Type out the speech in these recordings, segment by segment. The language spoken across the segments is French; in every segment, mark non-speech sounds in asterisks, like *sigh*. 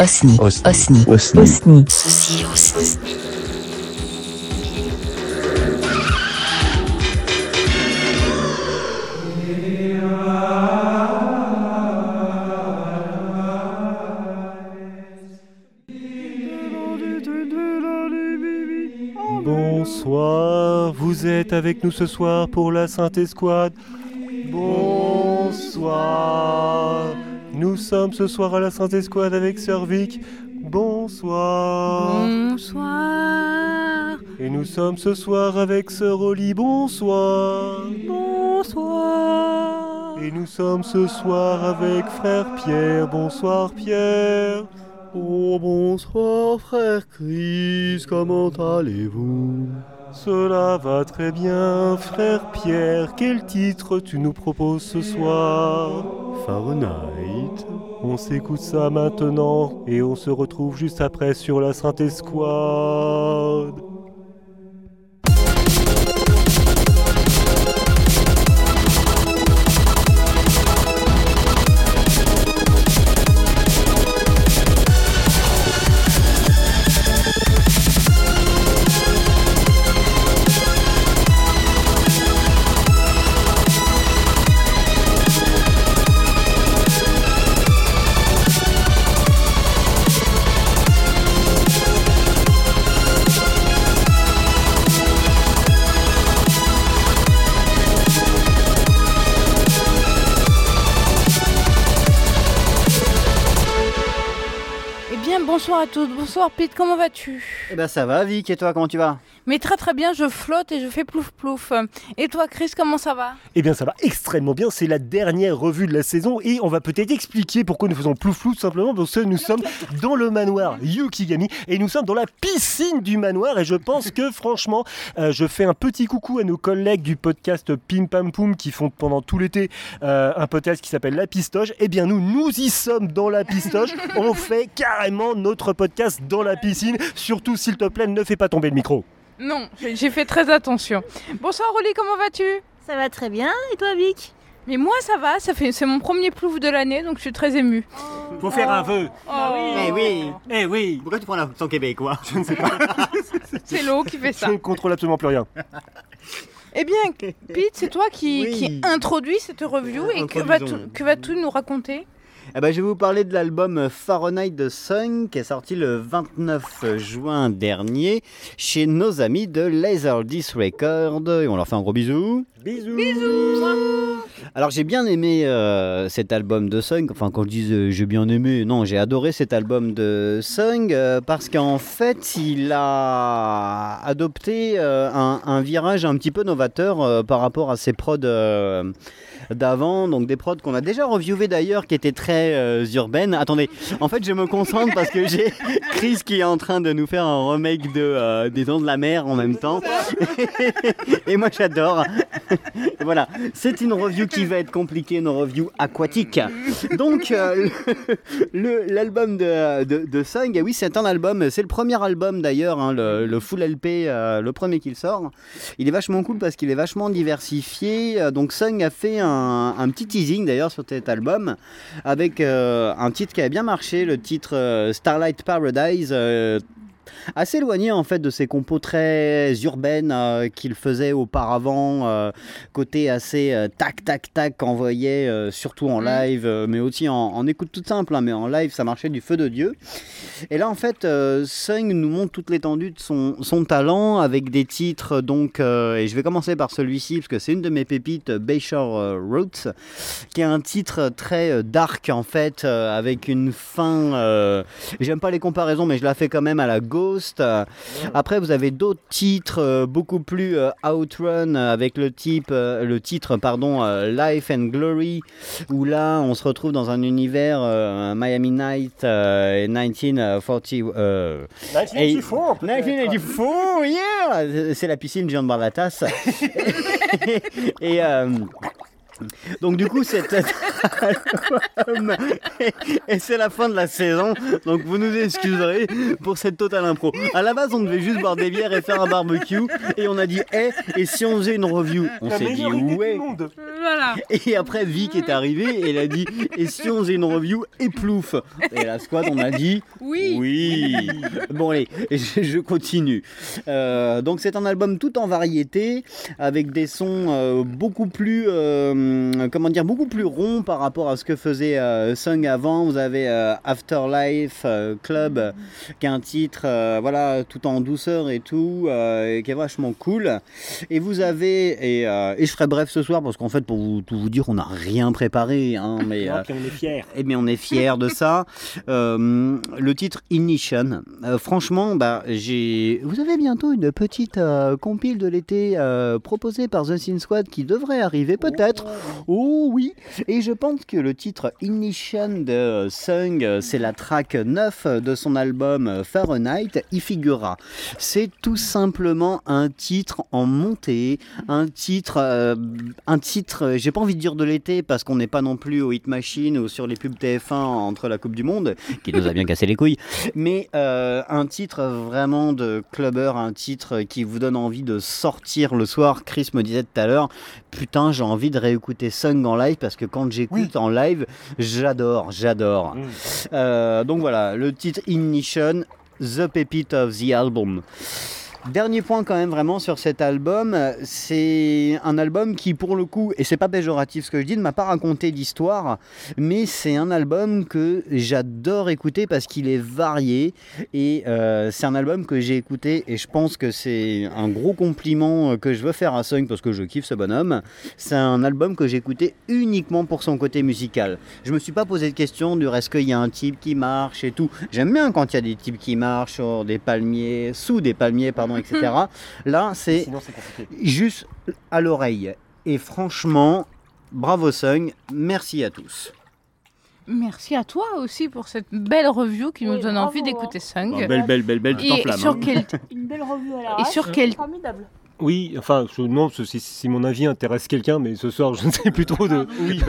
Osni. Osni. Osni. Osni. Bonsoir, vous êtes avec nous ce soir pour la Sainte Escouade. Bonsoir. Nous sommes ce soir à la Sainte Escouade avec Sœur Vic. Bonsoir. Bonsoir. Et nous sommes ce soir avec Sœur Oli. Bonsoir. Bonsoir. Et nous sommes ce soir avec Frère Pierre. Bonsoir Pierre. Oh bonsoir Frère Chris, comment allez-vous? Cela va très bien, Frère Pierre. Quel titre tu nous proposes ce soir? Fahrenheit. On s'écoute ça maintenant et on se retrouve juste après sur la Sainte Escouade. À tous. Bonsoir Pete, comment vas-tu Eh ben ça va, Vic, et toi, comment tu vas Mais très très bien, je flotte et je fais plouf plouf. Et toi Chris, comment ça va Eh bien, ça va extrêmement bien. C'est la dernière revue de la saison et on va peut-être expliquer pourquoi nous faisons plouf tout simplement parce que nous sommes dans le manoir Yukigami et nous sommes dans la piscine du manoir. Et je pense que, franchement, euh, je fais un petit coucou à nos collègues du podcast Pim Pam Poum qui font pendant tout l'été euh, un podcast qui s'appelle La Pistoche. Eh bien, nous, nous y sommes dans la pistoche. on fait carrément notre podcast dans la piscine. Surtout, s'il te plaît, ne fais pas tomber le micro. Non, j'ai fait très attention. Bonsoir Oli, comment vas-tu? Ça va très bien, et toi Vic? Mais moi ça va, ça fait c'est mon premier plouf de l'année, donc je suis très émue. Faut faire un vœu. Oh, Eh oui Eh oui. Pourquoi tu prends l'accent québécois Je ne sais pas. *laughs* C'est l'eau qui fait ça. Je ne contrôle absolument plus rien. Eh bien, Pete, c'est toi qui, Oui. qui introduit cette review et que vas-tu Introduisons. que vas-tu nous raconter? Eh ben, Je vais vous parler de l'album Fahrenheit the Sun qui est sorti le 29 juin dernier chez nos amis de Laserdisc Record. Et on leur fait un gros bisou. Bisous. Alors j'ai bien aimé euh, cet album de Sung, enfin quand je dis euh, j'ai bien aimé, non j'ai adoré cet album de Sung euh, parce qu'en fait il a adopté euh, un, un virage un petit peu novateur euh, par rapport à ses prods euh, d'avant, donc des prods qu'on a déjà reviewés d'ailleurs qui étaient très euh, urbaines. Attendez, en fait je me concentre parce que j'ai *laughs* Chris qui est en train de nous faire un remake de euh, des Dents de la Mer en même temps. *laughs* Et moi j'adore. *laughs* voilà, c'est une review qui va être compliquée, une review aquatique. Donc, euh, l'album de, de, de Sung, oui, c'est un album, c'est le premier album d'ailleurs, hein, le, le full LP, euh, le premier qu'il sort. Il est vachement cool parce qu'il est vachement diversifié. Euh, Donc, Sung a fait un, un petit teasing d'ailleurs sur cet album avec euh, un titre qui a bien marché, le titre euh, Starlight Paradise. Assez éloigné en fait de ses compos très urbaines euh, qu'il faisait auparavant, euh, côté assez euh, tac tac tac qu'on voyait euh, surtout en Mhm. live, mais aussi en, en écoute toute simple, hein, mais en live ça marchait du feu de Dieu. Et là en fait, Sung nous montre toute l'étendue de son, son talent avec des titres donc, et je vais commencer par celui-ci parce que c'est une de mes pépites, Bayshore Roads, qui est un titre très dark en fait, avec une fin. J'aime pas les comparaisons, mais je la fais quand même à la Ghost. Euh, Après, vous avez d'autres titres euh, beaucoup plus euh, outrun avec le type, le titre pardon, Life and Glory, où là, on se retrouve dans un univers Miami Night euh, 1940. euh, 1984, peut-être. 1984, yeah C'est la piscine, je viens de boire la tasse. Et euh, donc du coup, cet album, *laughs* et c'est la fin de la saison, donc vous nous excuserez pour cette totale impro. À la base, on devait juste boire des bières et faire un barbecue, et on a dit, eh, et si on faisait une review? On s'est dit, ouais. Voilà. Et après, Vic est arrivé et elle a dit Et si on faisait une review et plouf Et la squad, on a dit Oui. Oui. Bon, allez, je, je continue. Euh, donc, c'est un album tout en variété avec des sons euh, beaucoup plus, euh, comment dire, beaucoup plus ronds par rapport à ce que faisait euh, Sung avant. Vous avez euh, Afterlife euh, Club, qui est un titre, euh, voilà, tout en douceur et tout, euh, et qui est vachement cool. Et vous avez, et, euh, et je ferai bref ce soir parce qu'en fait, pour vous, tout vous dire, on n'a rien préparé, hein, mais. Non, euh, puis on est fiers. eh bien, on est fiers de ça. *laughs* Euh, le titre Ignition. Euh, franchement, bah, j'ai. Vous avez bientôt une petite euh, compile de l'été euh, proposée par The Sin Squad qui devrait arriver, peut-être. Oh oui. Et je pense que le titre Ignition de Sung, c'est la track 9 de son album Fahrenheit. Y figurera. C'est tout simplement un titre en montée, un titre, euh, un titre. J'ai pas envie de dire de l'été parce qu'on n'est pas non plus au Hit Machine ou sur les pubs TF1 entre la Coupe du Monde, *laughs* qui nous a bien cassé les couilles. Mais euh, un titre vraiment de clubber, un titre qui vous donne envie de sortir le soir. Chris me disait tout à l'heure, putain, j'ai envie de réécouter Sung en live parce que quand j'écoute en live, j'adore, j'adore. Mm. Euh, donc voilà, le titre Ignition, The Pépite of the Album. Dernier point quand même vraiment sur cet album, c'est un album qui pour le coup, et c'est pas péjoratif ce que je dis, ne m'a pas raconté d'histoire, mais c'est un album que j'adore écouter parce qu'il est varié et euh, c'est un album que j'ai écouté et je pense que c'est un gros compliment que je veux faire à Sung parce que je kiffe ce bonhomme. C'est un album que j'ai écouté uniquement pour son côté musical. Je me suis pas posé de question du est-ce qu'il y a un type qui marche et tout. J'aime bien quand il y a des types qui marchent sur des palmiers, sous des palmiers, pardon, etc. Là, c'est juste à l'oreille. Et franchement, bravo Sung, merci à tous. Merci à toi aussi pour cette belle review qui nous donne bravo, envie d'écouter Sung. Bah, belle, belle, belle, belle, tout en Et flamme. sur hein. quel Une belle revue à la Et sur quel Formidable. Oui, enfin, je- non, ce- si, si mon avis intéresse quelqu'un, mais ce soir, *laughs* je ne sais plus trop de. *laughs* Oui,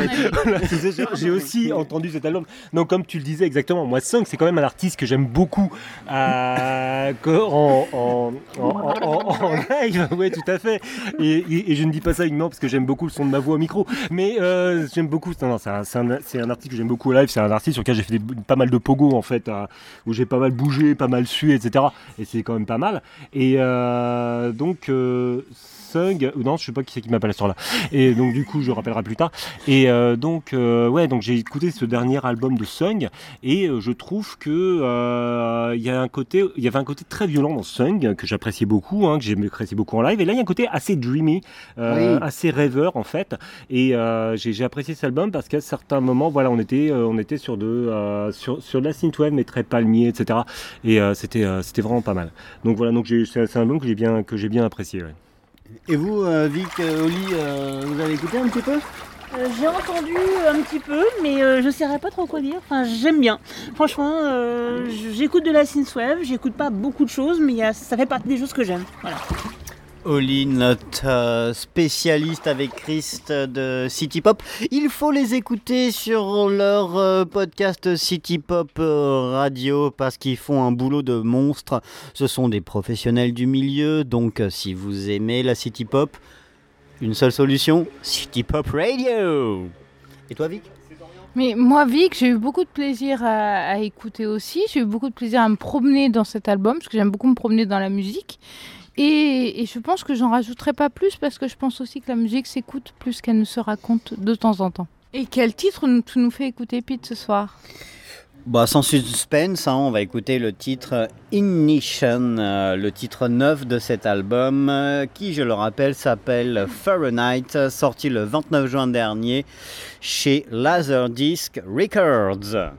c'est ça, j'ai- aussi entendu cet album. Donc, comme tu le disais exactement, moi, Sung, c'est quand même un artiste que j'aime beaucoup euh, *laughs* en, en, en, en- en- en live. Oui, tout à fait. Et, et- et je ne dis pas ça uniquement parce que j'aime beaucoup le son de ma voix au micro, mais euh, j'aime beaucoup. Non, non, c'est un, artiste que j'aime beaucoup au live. C'est un artiste sur lequel j'ai fait des- pas mal de pogo en fait, euh, où j'ai pas mal bougé, pas mal sué, etc. Et c'est quand même pas mal. Et donc, euh, Sung, ou non, je sais pas qui c'est qui m'appelle sur là. Et donc, du coup, je rappellerai plus tard. Et euh, donc, euh, ouais, donc j'ai écouté ce dernier album de Sung et euh, je trouve que il y a un côté, il y avait un côté très violent dans Sung que j'appréciais beaucoup, hein, que j'appréciais beaucoup en live. Et là, il y a un côté assez dreamy, Oui. assez rêveur en fait. Et j'ai j'ai apprécié cet album parce qu'à certains moments, voilà, on était, on était sur de, sur, sur de la synthwave mais très palmier, etc. Et c'était, c'était vraiment pas mal. Donc voilà, donc j'ai- c'est c'est un album que j'ai bien, que j'ai bien apprécié. ouais. Et vous, euh, Vic, euh, Oli, euh, vous avez écouté un petit peu? J'ai entendu un petit peu, mais je ne saurais pas trop quoi dire. Enfin, j'aime bien. Franchement, j'écoute de la synthwave, j'écoute pas beaucoup de choses, mais ça fait partie des choses que j'aime. Voilà. Oli, notre euh, spécialiste avec Christ de City Pop. Il faut les écouter sur leur euh, podcast City Pop euh, Radio parce qu'ils font un boulot de monstre. Ce sont des professionnels du milieu, donc si vous aimez la City Pop, une seule solution, City Pop Radio. Et toi, Vic? Mais moi, Vic, j'ai eu beaucoup de plaisir à écouter aussi. J'ai eu beaucoup de plaisir à me promener dans cet album, parce que j'aime beaucoup me promener dans la musique. Et, et je pense que j'en rajouterai pas plus, parce que je pense aussi que la musique s'écoute plus qu'elle ne se raconte de temps en temps. Et quel titre nous- tu nous fais écouter, Pete, ce soir? Bah, sans suspense, hein, on va écouter le titre Ignition, euh, le titre 9 de cet album, euh, qui, je le rappelle, s'appelle Fahrenheit, sorti le 29 juin dernier chez Laserdisc Records.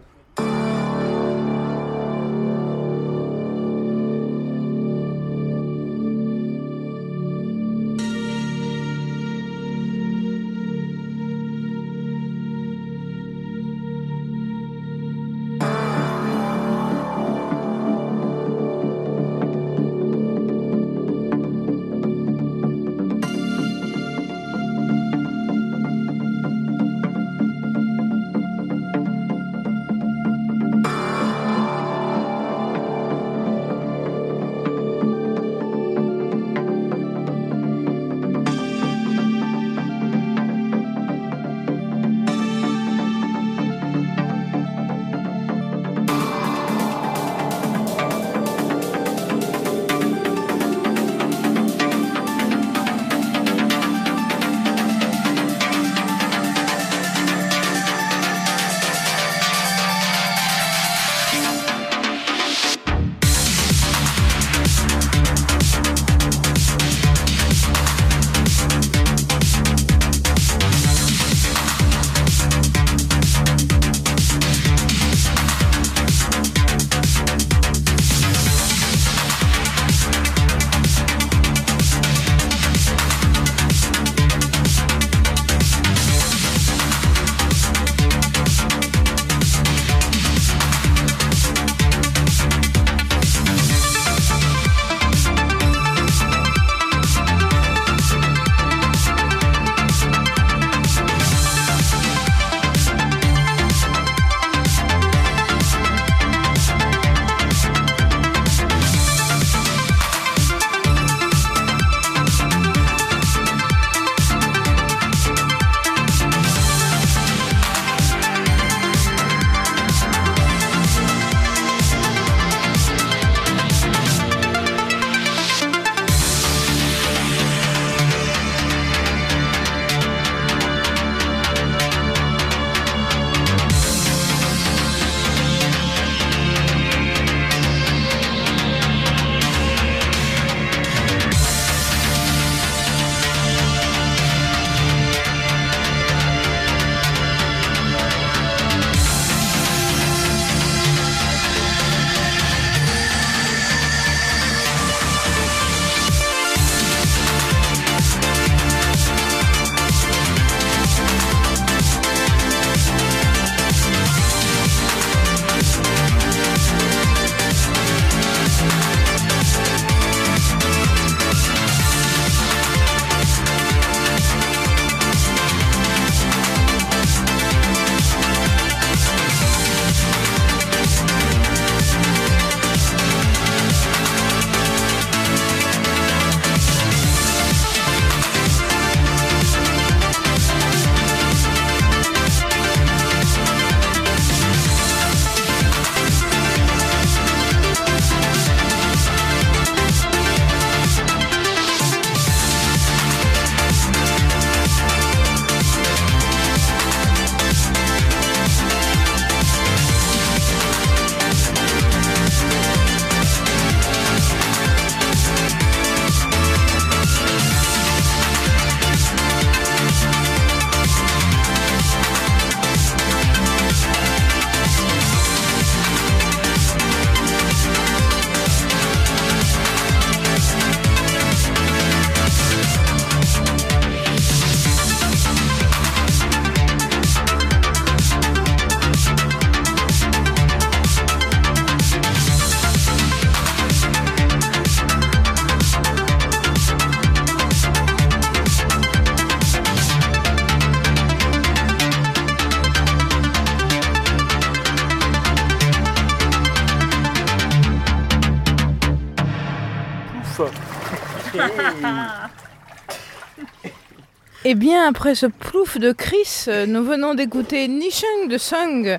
Eh bien, après ce plouf de Chris, euh, nous venons d'écouter Nishung de Sung.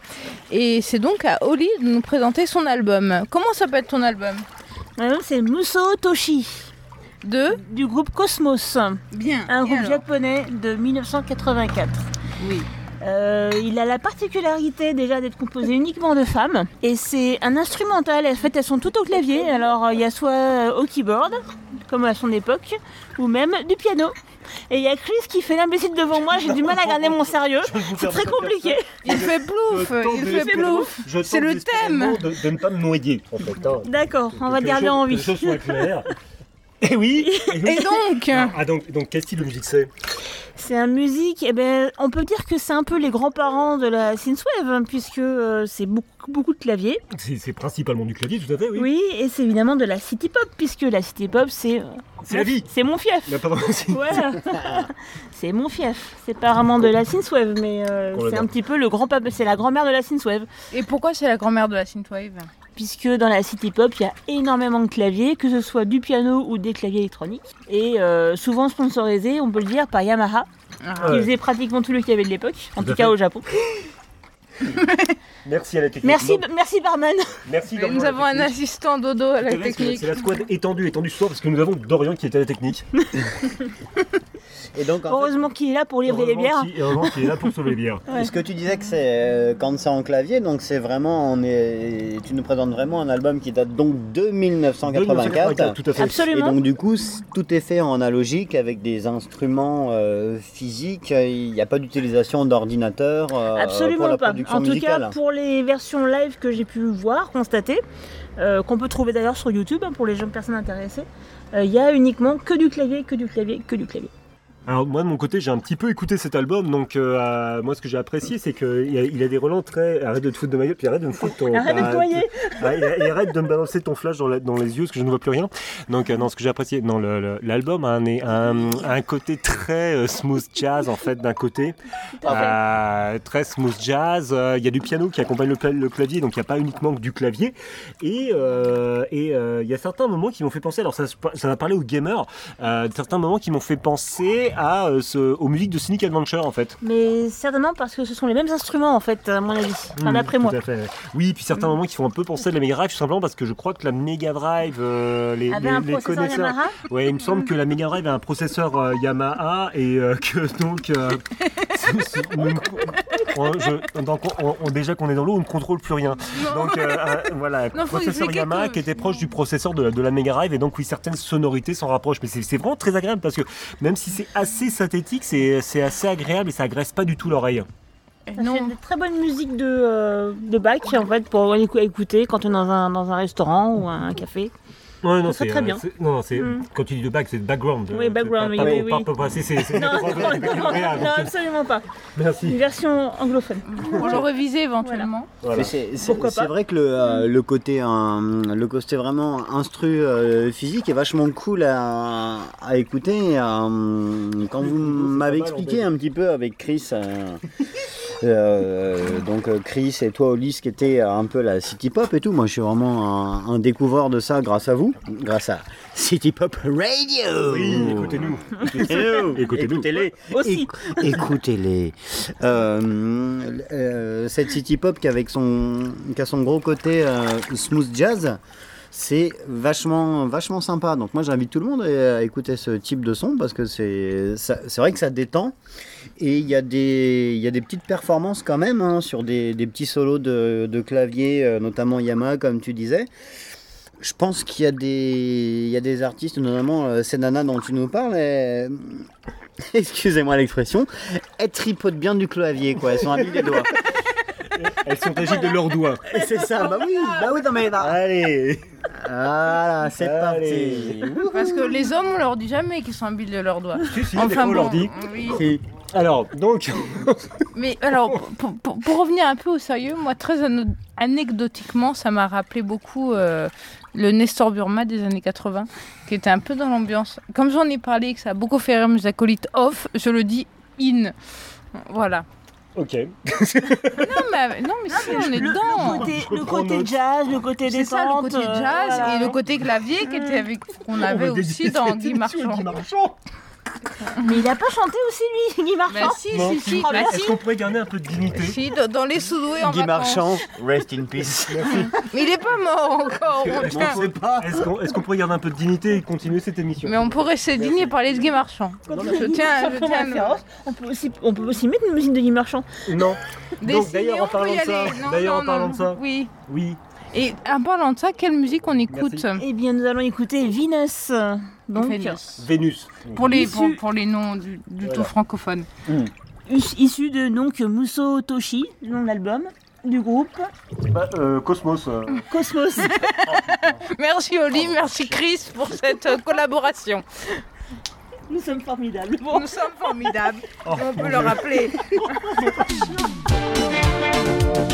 Et c'est donc à Oli de nous présenter son album. Comment s'appelle ton album c'est Muso Toshi De du groupe Cosmos, Bien. un groupe japonais de 1984. Oui. Euh, il a la particularité déjà d'être composé uniquement de femmes et c'est un instrumental. En fait, elles sont toutes au clavier. Alors, euh, il y a soit au keyboard, comme à son époque, ou même du piano. Et il y a Chris qui fait l'imbécile devant moi. J'ai du mal à garder mon sérieux. C'est très compliqué. Il fait plouf, il fait plouf. C'est le thème. De, de ne pas me noyer, en fait. hein. D'accord, on va garder en vie. Que les choses soient claires. Et oui, *laughs* et oui. Et donc Ah, donc, donc quel style de musique c'est C'est un musique, eh ben, on peut dire que c'est un peu les grands-parents de la synthwave, hein, puisque euh, c'est beaucoup, beaucoup de claviers. C'est principalement du clavier, tout à fait, oui. Oui, et c'est évidemment de la city pop, puisque la city pop, c'est. euh, C'est la vie. C'est mon fief. Pardon, c'est- Ouais, *laughs* c'est mon fief. C'est pas vraiment de la synthwave, mais euh, c'est un petit peu le grand papa, c'est la grand-mère de la synthwave. Et pourquoi c'est la grand-mère de la synthwave? Puisque dans la city pop, il y a énormément de claviers, que ce soit du piano ou des claviers électroniques, et euh, souvent sponsorisés, on peut le dire, par Yamaha, qui Ouais. faisait pratiquement tout le clavier de l'époque, en Tout cas fait. au Japon. Merci à la technique. Merci, Donc, merci barman. merci Et Dorian Nous avons un assistant dodo à la technique. C'est la squad étendue, étendue ce soir parce que nous avons Dorian qui est à la technique. *laughs* Et donc, Heureusement qu'il est là pour livrer les bières. Heureusement qu'il- heureusement qu'il est là pour sauver les bières. *laughs* Ouais. ce que tu disais que c'est euh, quand c'est en clavier, donc c'est vraiment, on est, tu nous présentes vraiment un album qui date donc de 1984. tout à fait. Et Absolument. donc du coup, tout est fait en analogique avec des instruments euh, physiques. Il n'y a pas d'utilisation d'ordinateur euh, pour Absolument la pas. Production En tout cas, pour les versions live que j'ai pu voir, constater, euh, qu'on peut trouver d'ailleurs sur YouTube hein, pour les jeunes personnes intéressées, euh, il y a uniquement que du clavier, que du clavier, que du clavier. Alors moi de mon côté j'ai un petit peu écouté cet album donc euh, moi ce que j'ai apprécié c'est qu'il a, il a des relents très arrête de te foutre de ma gueule puis arrête de me foutre ton Arrête de bah, te noyer. Ah, et, et arrête de me balancer ton flash dans, la- dans les yeux parce que je ne vois plus rien. Donc euh, non, ce que j'ai apprécié, non, l'album a un, un, un côté très euh, smooth jazz en fait d'un côté. Euh, très smooth jazz. Il y a du piano qui accompagne le, clavier, donc il n'y a pas uniquement que du clavier. Et et, il y a certains moments qui m'ont fait penser, alors ça, ça va parler aux gamers, certains moments qui m'ont fait penser à euh, ce, aux musiques de Sonic Adventure en fait. Mais certainement parce que ce sont les mêmes instruments en fait, à mon avis. Enfin, Mm, d'après tout moi. à fait. Oui, puis certains moments qui font un peu penser à la Mega Drive, tout simplement parce que je crois que la Mega Drive, euh, les, Avait les- un les processeur connaisseurs. Yamaha. Ouais, il me semble que la Mega Drive a un processeur euh, Yamaha et euh, que donc. *laughs* c'est- c'est- on- on- je- donc on- on- déjà qu'on est dans l'eau, on ne contrôle plus rien. Donc un- voilà, Non, processeur Yamaha que- qui était proche du processeur de, la- de la Mega Drive et donc oui, certaines sonorités s'en rapprochent. Mais c'est c'est vraiment très agréable parce que même si c'est assez synthétique, c'est c'est assez agréable et ça agresse pas du tout l'oreille. Ça Non. fait de très bonne musique de, euh, de bac en fait pour écou- écouter quand on est dans un, dans un restaurant ou un café. Ouais, non, Ça, c'est très euh, bien. Non, c'est Mm. quand tu dis de back, c'est de background. Oui, euh, background, c'est pas- oui, pas- oui, pas- oui. Non, non, non, non, non, absolument pas. Une Merci. version anglophone. On le réviser éventuellement. C'est- vrai que le, euh, le côté euh, le côté vraiment instru euh, physique est vachement cool à, à écouter. euh, quand vous m'avez expliqué un petit peu avec Chris, euh, euh, donc euh, Chris et toi Ulysse qui était un peu la city pop et tout, moi je suis vraiment un, un découvreur de ça grâce à vous, grâce à *laughs* City Pop Radio. Oui, écoutez-nous. Écoutez-nous. *laughs* Écoutez-nous. Écoutez-les. Aussi. Éc- *laughs* Écoutez-les. Euh, euh, cette city pop qui, avec son, qui a son gros côté euh, smooth jazz, c'est vachement, vachement sympa. Donc moi j'invite tout le monde à, à écouter ce type de son parce que c'est, ça- c'est vrai que ça détend. Et il y, a des- il y a des petites performances quand même hein, sur des, des petits solos de, de clavier, euh, notamment Yamaha comme tu disais. Je pense qu'il y, a des- il y a des artistes, notamment euh, ces nanas dont tu nous parles, elles- *laughs* excusez-moi l'expression, elles tripotent bien du clavier, quoi. Elles sont à mille des doigts. Elles sont agiles de leurs doigts. Et c'est ça, bah oui, bah oui, non mais là. Allez. Voilà, c'est parti. Parce que les hommes, on leur dit jamais qu'ils sont habiles de leurs doigts. Si, si, des fois, on bon, leur dit. oui. Si. Alors, donc, *laughs* Mais alors, pour, pour- pour revenir un peu au sérieux, moi, très ano- anecdotiquement, ça m'a rappelé beaucoup euh, le Nestor Burma des années 80, qui était un peu dans l'ambiance. Comme j'en ai parlé, que ça a beaucoup fait rire mes acolytes off, je le dis in. Voilà. Ok. Non, mais, non, mais si, on est le, dedans. le côté, le jazz, le côté C'est détente. ça, le côté euh, jazz et le côté clavier qui était avec qu'on avait aussi dans Guy Marchand. Guy Marchand. Mais il a pas chanté aussi lui, *laughs* Guy Bah Marchand si, Non, si, si. si, bah Est-ce si. qu'on pourrait garder un peu de dignité Si, dans- les sous-doués en Guy vacances. Marchand, rest in peace. *laughs* Mais il est pas mort encore. on Est-ce qu'on pas. est-ce qu'on- est-ce qu'on pourrait garder un peu de dignité et continuer cette émission Mais on pourrait se digner parler de Guy Marchand. Je tiens, je tiens à on peut aussi, on peut aussi mettre une musique de Guy Marchand. Non. Des *laughs* Donc d'ailleurs en parlant de ça. Non, d'ailleurs en non, parlant non. de ça, Oui. oui. Et en parlant de ça, quelle musique on écoute? Merci. Eh bien, nous allons écouter Venus. Donc, Vénus. Vénus. Pour les, pour, pour les noms du, du Voilà. tout francophone. is- issu de donc Muso Toshi, le nom de l'album, du groupe Bah, euh, Cosmos. euh, Cosmos. *laughs* Merci Oli, merci Chris pour cette euh, collaboration. Nous sommes formidables. Nous sommes formidables. oh, On peut le rappeler. *laughs* *laughs*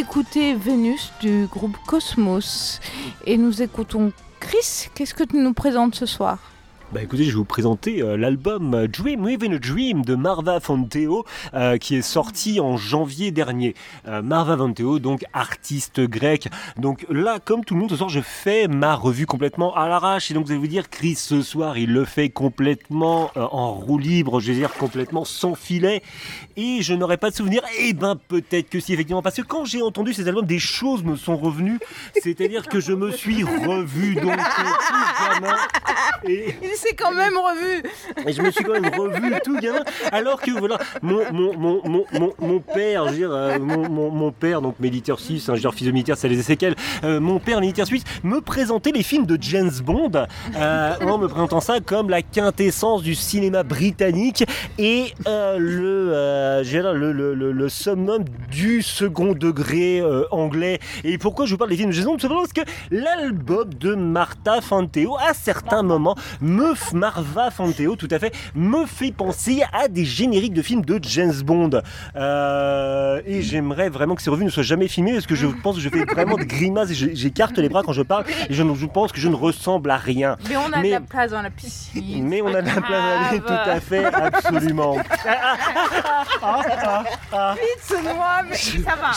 d'écouter Vénus du groupe Cosmos. Et nous écoutons Chris. Qu'est-ce que tu nous présentes ce soir? Bah écoutez, je vais vous présenter euh, l'album Dream Within a Dream de Marva Fonteo euh, qui est sorti en janvier dernier. Euh, Marva Fonteo, donc artiste grec. Donc là, comme tout le monde, ce soir, je fais ma revue complètement à l'arrache. Et donc vous allez vous dire, Chris, ce soir, il le fait complètement en roue libre, je veux dire complètement sans filet. Et je n'aurais pas de souvenir. Eh ben peut-être que si, effectivement. Parce que quand j'ai entendu ces albums, des choses me sont revenues. C'est-à-dire que je me suis revu donc tout Et c'est quand même revu. Et je me suis quand même revu tout gamin. Alors que voilà, mon, mon, mon, mon, mon père, je veux dire, euh, mon, mon, père, donc militaire suisse, un hein, fils de militaire, c'est les séquelles, euh, mon père militaire suisse me présentait les films de James Bond euh, en me présentant ça comme la quintessence du cinéma britannique et le, le, le, le, le, summum du second degré anglais. Et pourquoi je vous parle des films de James Bond? Simplement parce que l'album de Martha Fanteo, à certains moments, me Marva Fanteo, tout à fait, me fait penser à des génériques de films de James Bond. Euh, et j'aimerais vraiment que ces revues ne soient jamais filmées parce que je pense que je fais vraiment des grimaces et j'écarte les bras quand je parle et je, pense que je ne ressemble à rien. Mais on a de la place dans la piscine. Mais on a de la place dans la tout à fait, absolument. Vite, noix, mais ça va.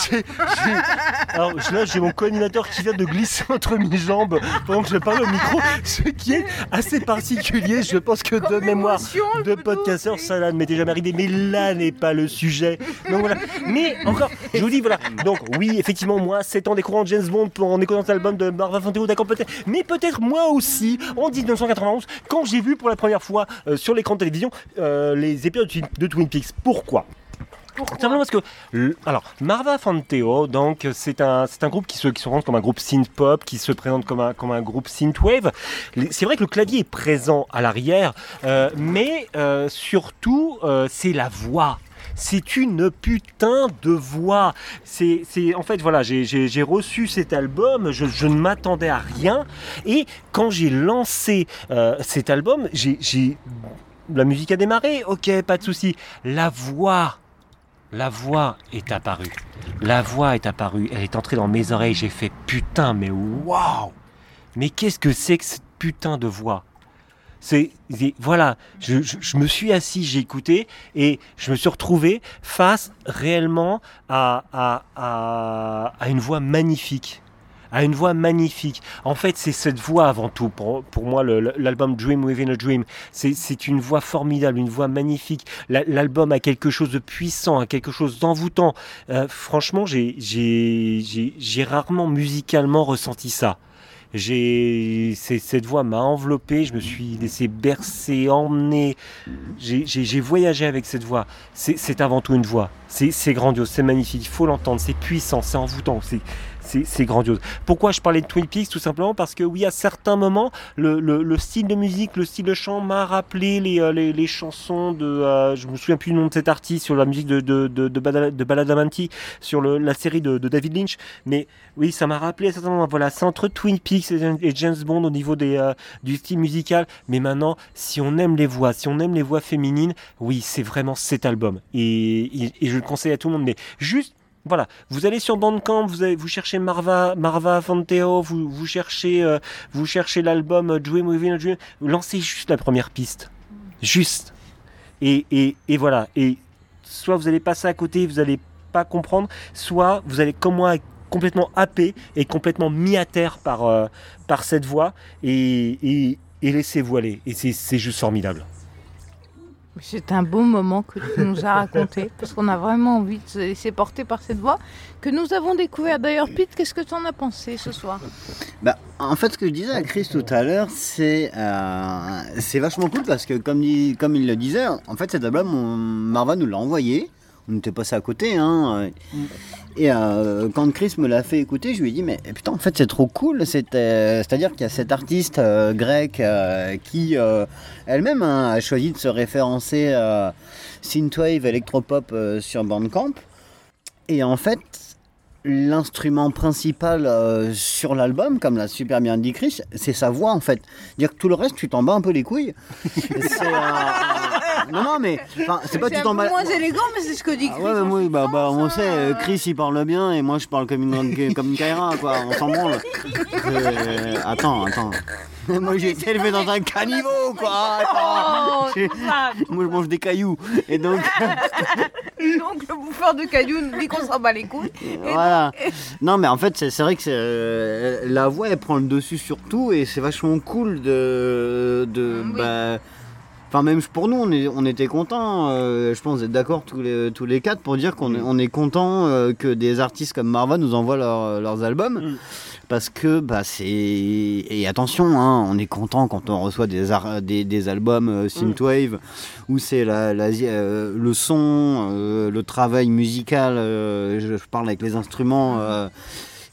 alors là, j'ai mon co-animateur qui vient de glisser entre mes jambes pendant que je parle au micro, ce qui est assez particulier je pense que de mémoire de podcasteur, ça ne m'était jamais arrivé. Mais là n'est pas le sujet. Donc voilà. Mais encore, je vous dis, voilà. Donc oui, effectivement, moi, 7 ans découvrant James Bond en écoutant cet album de Marva Fanteo, d'accord, peut-être. Mais peut-être moi aussi, en 1991, quand j'ai vu pour la première fois euh, sur l'écran de télévision euh, les épisodes de Twin Peaks. Pourquoi? Simplement parce que, alors, Marva Fanteo, donc, c'est un, c'est un groupe qui se, qui se présente comme un groupe synth pop, qui se présente comme un, comme un groupe synthwave. C'est vrai que le clavier est présent à l'arrière, euh, mais euh, surtout, euh, c'est la voix c'est une putain de voix. C'est, en fait voilà, j'ai, reçu cet album, je, ne m'attendais à rien, et quand j'ai lancé cet album, j'ai la musique a démarré, ok, pas de souci. La voix la voix est apparue. La voix est apparue. Elle est entrée dans mes oreilles. J'ai fait putain, mais waouh Mais qu'est-ce que c'est que cette putain de voix? C'est voilà, je, me suis assis, j'ai écouté et je me suis retrouvé face réellement à, à, à une voix magnifique a une voix magnifique. En fait, c'est cette voix avant tout. Pour, pour moi, l'album Dream Within a Dream, c'est une voix formidable, une voix magnifique. L'album a quelque chose de puissant, a quelque chose d'envoûtant. Euh, franchement, j'ai rarement musicalement ressenti ça cette voix m'a enveloppé, je me suis laissé bercer, emmener. J'ai voyagé avec cette voix. C'est avant tout une voix. C'est grandiose, c'est magnifique. Il faut l'entendre. C'est puissant, c'est envoûtant. C'est grandiose. Pourquoi je parlais de Twin Peaks Tout simplement parce que oui, à certains moments, le, style de musique, le style de chant m'a rappelé les, euh, les, chansons de... Euh, je me souviens plus du nom de cet artiste sur la musique de, de, de, de sur la série de, David Lynch. Mais oui, ça m'a rappelé à certains moments. Voilà, c'est entre Twin Peaks et, James Bond au niveau des, euh, du style musical. Mais maintenant, si on aime les voix, si on aime les voix féminines, oui, c'est vraiment cet album. Et je le conseille à tout le monde. Mais juste voilà, vous allez sur Bandcamp, vous, vous cherchez Marva, Marva Fanteo, vous, vous cherchez, euh, vous cherchez l'album Dream Within a Dream, lancez juste la première piste, juste. Et, et, et voilà, et soit vous allez passer à côté, vous n'allez pas comprendre, soit vous allez comme moi complètement happé et complètement mis à terre par, euh, par cette voix et, et, et laissez-vous aller. Et c'est juste formidable. C'est un beau moment que tu nous as raconté, *laughs* parce qu'on a vraiment envie de se laisser porter par cette voix que nous avons découvert. D'ailleurs, Pete, qu'est-ce que tu en as pensé ce soir? Bah, En fait, ce que je disais à Chris tout à l'heure, c'est euh, c'est vachement cool, parce que comme il, comme il le disait, en fait, cet album, Marva nous l'a envoyé on était passé à côté. Hein. Et euh, quand Chris me l'a fait écouter, je lui ai dit mais putain en fait c'est trop cool. C'est-à-dire qu'il y a cette artiste euh, grecque euh, qui elle-même hein, a choisi de se référencer à synthwave électropop sur Bandcamp. Et en fait l'instrument principal sur l'album, comme l'a super bien dit Chris, c'est sa voix en fait. Dire que tout le reste tu t'en bats un peu les couilles. *laughs* c'est non, non, mais c'est pas un peu t'emballes. moins élégant, mais c'est ce que dit Ah Chris. ouais, en mais oui, bah, bah, on sait, euh. Chris il parle bien et moi je parle comme une, comme une Kaira, quoi. On s'en branle. Euh, attends, attends. moi j'ai été élevé dans un caniveau, quoi. Attends. Oh, J'ai- Moi je mange des cailloux. Et donc, *laughs* donc le bouffeur de cailloux nous dit qu'on s'en bat les couilles. voilà. Non, mais en fait, c'est c'est vrai que c'est, euh, la voix elle prend le dessus sur tout et c'est vachement cool de. de bah, Enfin, même pour nous, on, est, on était contents, euh, je pense, d'être d'accord tous les, tous les quatre pour dire qu'on est, on est contents euh, que des artistes comme Marva nous envoient leur- leurs albums. Mm. Parce que, bah, c'est. Et attention, hein, on est content quand on reçoit des, ar- des, des albums euh, Synthwave où c'est la, la- euh, le son, le travail musical, je, je parle avec les instruments.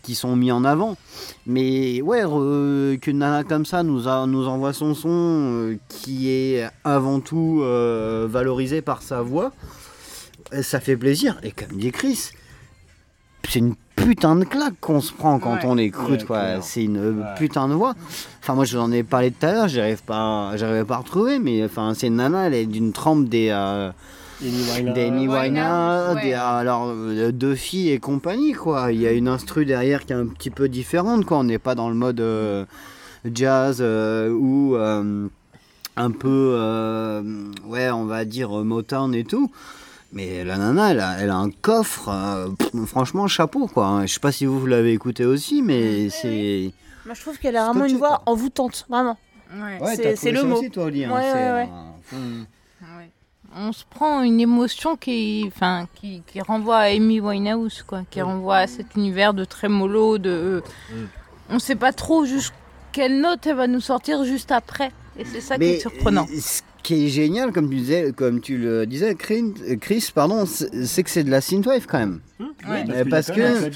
Qui sont mis en avant. Mais ouais, qu'une nana comme ça nous, a- nous envoie son son euh, qui est avant tout euh, valorisé par sa voix, euh, ça fait plaisir. Et comme dit Chris, c'est une putain de claque qu'on se prend quand Ouais. on écoute. Ouais, quoi. C'est une Ouais. putain de voix. Enfin, moi, je vous en ai parlé tout à l'heure, j'arrive pas, j'arrivais pas à retrouver, mais enfin, c'est une nana, elle est d'une trempe des. Ouais. des- alors euh, deux filles et compagnie quoi. Il y a une instru derrière qui est un petit peu différente quoi. On n'est pas dans le mode euh, jazz euh, ou euh, un peu euh, ouais on va dire Motown et tout. Mais la nana, elle a, elle a un coffre, euh, pff, franchement chapeau quoi. Je sais pas si vous, vous l'avez écouté aussi, mais c'est. Moi, je trouve qu'elle a vraiment une voix quoi. envoûtante, vraiment. Ouais. Ouais, C'est- le mot. aussi, toi, Oli. hein. Ouais. On se prend une émotion qui, enfin, qui, qui renvoie à Amy Winehouse, quoi, qui renvoie à cet univers de trémolo, de. On sait pas trop juste quelle note elle va nous sortir juste après, et c'est ça qui est surprenant. Ce qui est génial, comme tu, disais, comme tu le disais, Chris, pardon, c'est que c'est de la synthwave quand même. Ouais. Euh, parce quand même que-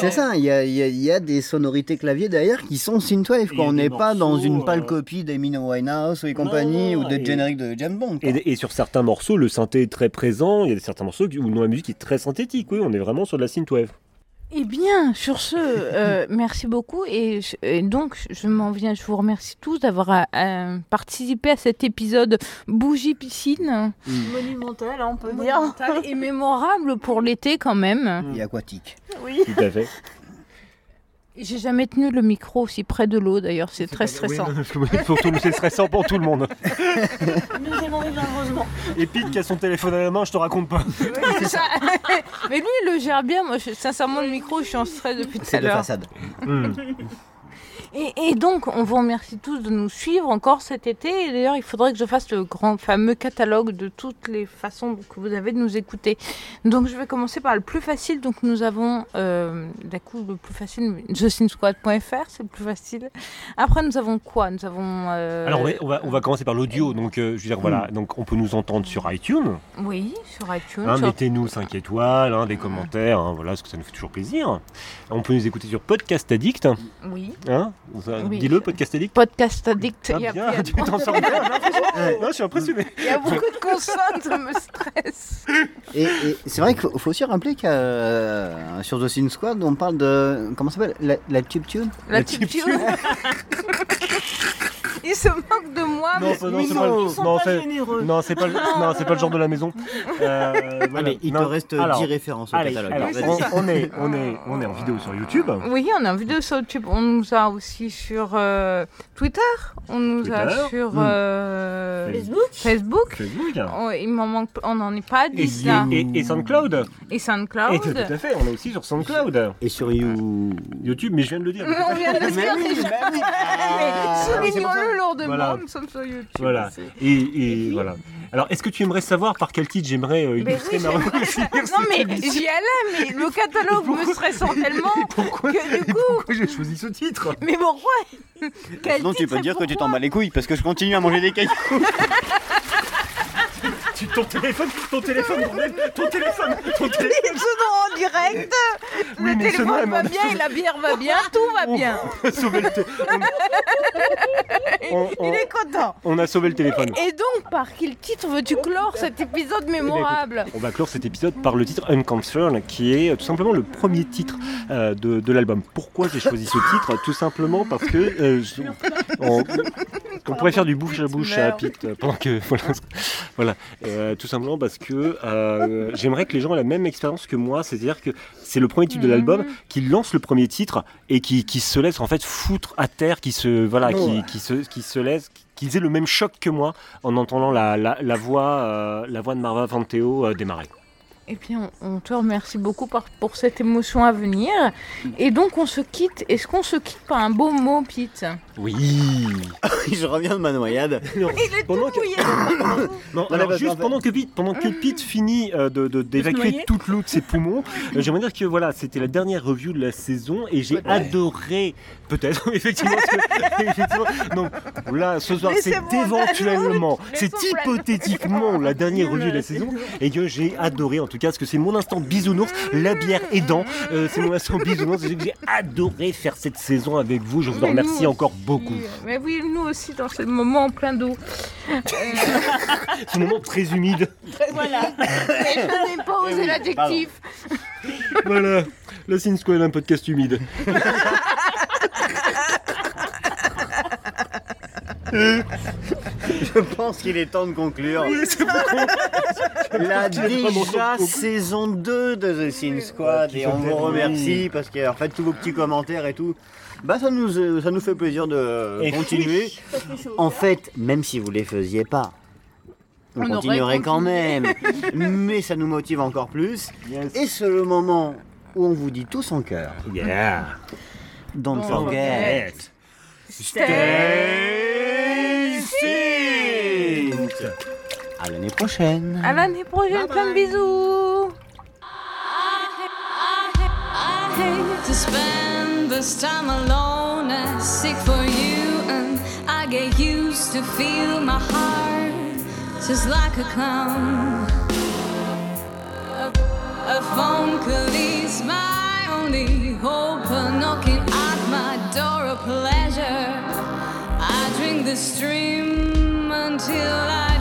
C'est hein. ça, il y a, il y a- il y a des sonorités clavier derrière qui sont synthwave. A On des n'est pas dans morceaux, une pâle euh, copie d'Amy Winehouse et compagnie non, ou de et- générique de James Bond. Et, et sur certains morceaux, le synthé est très présent. Il y a certains morceaux où la musique est très synthétique. Oui, on est vraiment sur de la synthwave. Eh bien, sur ce, euh, *laughs* merci beaucoup. Et, je- et donc, je m'en viens, je vous remercie tous d'avoir euh, euh, participé à cet épisode Bougie Piscine. Monumentale, hein, on peut dire. Monumental et mémorable pour l'été quand même. Et aquatique. Oui. Tout à fait. *laughs* J'ai jamais tenu le micro aussi près de l'eau d'ailleurs, c'est très stressant. *laughs* tout, c'est stressant pour tout le monde. Nous aimons vivre heureusement. Et Pete qui a son téléphone à la main, je te raconte pas. *laughs* Ça- Mais lui, il le gère bien. Moi, je- sincèrement, le micro, je suis en stress depuis tout à C'est de l'heure. façade. Hmm. Et, et donc, on vous remercie tous de nous suivre encore cet été. Et d'ailleurs, il faudrait que je fasse le grand fameux catalogue de toutes les façons que vous avez de nous écouter. Donc, je vais commencer par le plus facile. Donc, nous avons, euh, d'un coup, le plus facile, thesinsquad.fr, c'est le plus facile. Après, nous avons quoi? Nous avons. euh, Alors on va, on va, on va commencer par l'audio. Donc euh, je veux dire voilà, donc on peut nous entendre sur iTunes. Oui, sur iTunes. Hein, sur- Mettez-nous 5 étoiles, hein, des commentaires, hein, voilà, parce que ça nous fait toujours plaisir. On peut nous écouter sur Podcast Addict. Oui. Hein? Oui. Dis-le, Podcast Addict. Podcast Addict. Ah, il y a- bien, il y a- *laughs* tu t'en sors bien. non, je suis impressionné. Il y a beaucoup de consonnes, ça me stresse. Et, et c'est vrai qu'il faut, faut aussi rappeler que euh, sur The Sin Squad, on parle de. Comment ça s'appelle? La, la chiptune La, La petite chiptune. *laughs* *laughs* Il se moque de moi. Non, mais... c'est- non, c'est pas sont non, pas c'est- généreux. Non, c'est pas, le- *laughs* non, c'est pas le genre de la maison. *laughs* Euh, Ah, voilà. mais il Non, te reste alors, 10 références au allez, catalogue. alors, Oui, c'est on, est, on, est, on est en vidéo sur YouTube. Oui, on a une vidéo sur YouTube. On nous a aussi sur euh, Twitter. On nous a sur Mm. euh, Facebook Facebook. Facebook. Oh, il m'en manque, on n'en est pas Et, 10 là. et, et SoundCloud. Et Et SoundCloud. tout à fait, on est aussi sur SoundCloud. Et sur You. YouTube, mais je viens de le dire. On vient de le dire déjà. Soulignons-le lourdement, Voilà. nous sommes sur YouTube. Voilà. Et, et voilà. Alors, est-ce que tu aimerais savoir par quel titre j'aimerais euh, Mais illustrer oui, ma Non mais j'y allais, mais le catalogue me stressant *laughs* tellement Pourquoi, que du coup. pourquoi j'ai choisi ce titre? Mais pourquoi Quel Sinon, tu peux dire que tu pourquoi t'en bats les couilles parce que je continue à manger des cailloux. *laughs* Tu- Ton téléphone, ton téléphone, bordel, ton téléphone, ton Il téléphone. se en direct Oui, Le mais téléphone va bien et la bière va bien, *laughs* tout va bien. On a sauvé le té- on- *laughs* on- Il est content. on a sauvé le téléphone. Et donc, par quel titre veux-tu clore cet épisode mémorable On va clore cet épisode par le titre Unconcerned, qui est euh, tout simplement le premier titre euh, de, de l'album. Pourquoi j'ai choisi ce titre? Tout simplement parce que euh, je- on- qu'on pourrait faire du bouche à bouche à Pete pendant que *laughs* voilà, voilà. Euh, tout simplement parce que euh, j'aimerais que les gens aient la même expérience que moi, c'est-à-dire que c'est le premier titre de l'album Mhm. qui lance le premier titre et qui, qui se laisse en fait foutre à terre, qui se voilà, qui, qui se qui se laisse qu'ils aient le même choc que moi en entendant la, la, la voix euh, la voix de Marva Fanteo euh, démarrer. Et puis on, on te remercie beaucoup par- pour cette émotion à venir. Et donc on se quitte. Est-ce qu'on se quitte par un beau mot, Pete? Oui. *laughs* je reviens de ma noyade. *laughs* pendant que... *coughs* Non, alors juste pendant que Pete, pendant que Pete finit euh, de- de- d'évacuer noyer. toute l'eau de ses poumons, euh, j'aimerais dire que voilà, c'était la dernière review de la saison et j'ai adoré, peut-être, *laughs* effectivement, parce que- effectivement, non, là, ce soir, c'est Laissez-moi éventuellement, c'est hypothétiquement la dernière review de la saison et que j'ai adoré, en tout cas, parce que c'est mon instant bisounours, la bière aidant, euh, c'est mon instant bisounours, et que j'ai adoré faire cette saison avec vous, je vous en remercie encore beaucoup. Mais oui, nous aussi dans ce moment plein d'eau. *laughs* Ce moment très humide. Voilà. *laughs* Mais je n'ai pas osé l'adjectif. Voilà, la Sin Squad, un podcast humide. *laughs* Je pense qu'il est temps de conclure. La déjà saison 2 de The Sin Squad et on vous remercie parce que en fait tous vos petits commentaires et tout, bah ça nous euh, ça nous fait plaisir de Et continuer. En fait, même si vous les faisiez pas, on, continuerait quand même. *laughs* Mais ça nous motive encore plus. Et c'est le moment où on vous dit tous en cœur. Yeah. Don't Don't forget. Stay À l'année prochaine. À l'année prochaine, plein de bisous. I hate to this time alone and sick for you and I get used to feel my heart just like a clown. A, a phone call is my only hope knocking at my door of pleasure. I drink the stream until I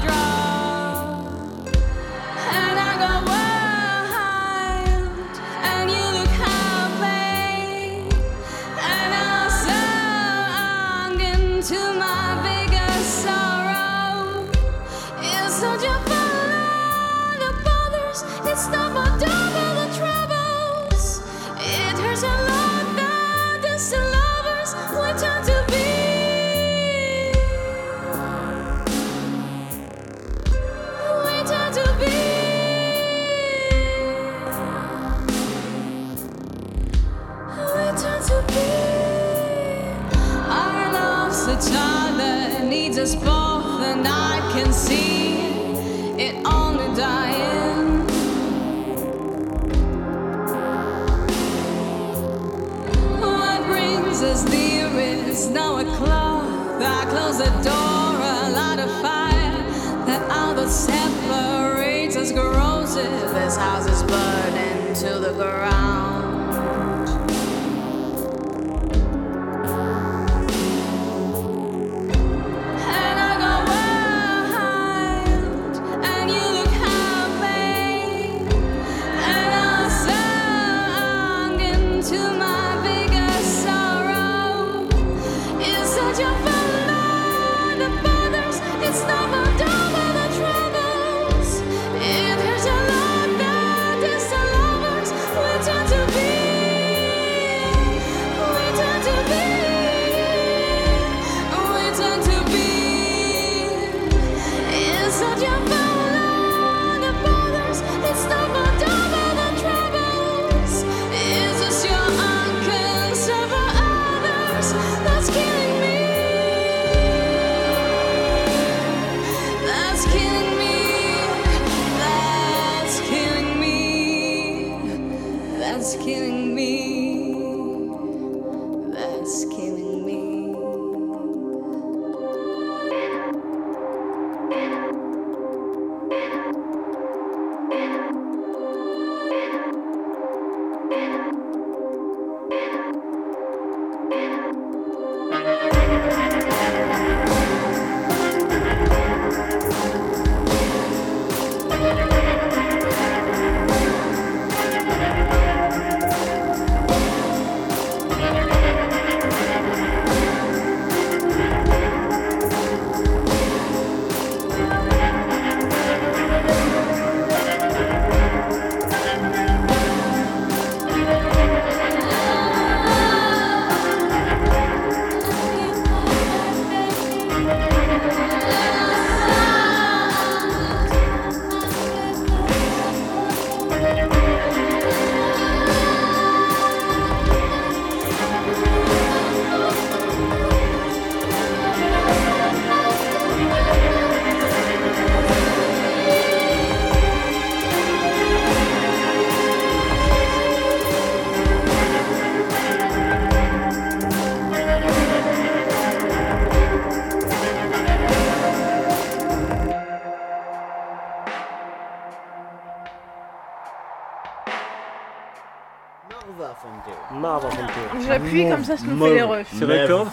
Comme ça, ça nous fait les rushs. C'est record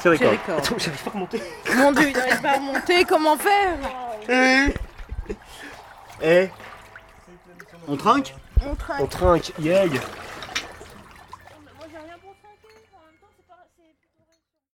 C'est record. record. Attends, j'arrive pas à remonter. Mon dieu, il n'arrive pas à monter, comment faire? Eh On trinque? On trinque. On trinque, yay